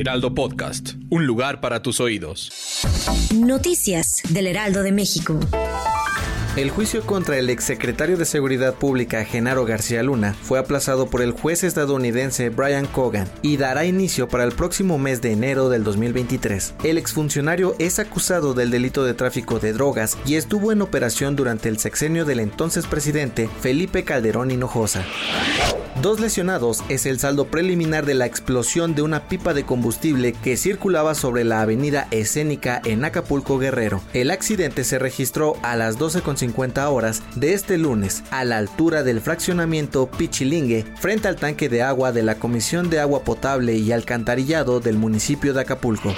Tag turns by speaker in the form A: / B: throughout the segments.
A: Heraldo Podcast, un lugar para tus oídos.
B: Noticias del Heraldo de México.
C: El juicio contra el exsecretario de Seguridad Pública Genaro García Luna fue aplazado por el juez estadounidense Brian Cogan y dará inicio para el próximo mes de enero del 2023. El exfuncionario es acusado del delito de tráfico de drogas y estuvo en operación durante el sexenio del entonces presidente Felipe Calderón Hinojosa. Dos lesionados es el saldo preliminar de la explosión de una pipa de combustible que circulaba sobre la avenida escénica en Acapulco Guerrero. El accidente se registró a las 12.50 horas de este lunes a la altura del fraccionamiento Pichilingue frente al tanque de agua de la Comisión de Agua Potable y Alcantarillado del municipio de Acapulco.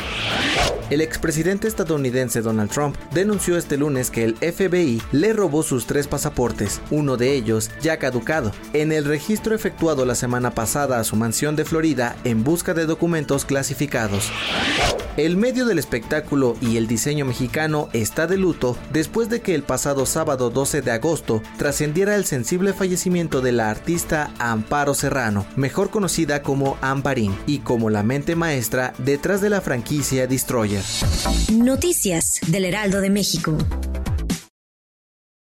C: El expresidente estadounidense Donald Trump denunció este lunes que el FBI le robó sus tres pasaportes, uno de ellos ya caducado, en el registro efectuado la semana pasada a su mansión de Florida en busca de documentos clasificados. El medio del espectáculo y el diseño mexicano está de luto después de que el pasado sábado 12 de agosto trascendiera el sensible fallecimiento de la artista Amparo Serrano, mejor conocida como Amparín y como la mente maestra detrás de la franquicia Destroyer.
B: Noticias del Heraldo de México.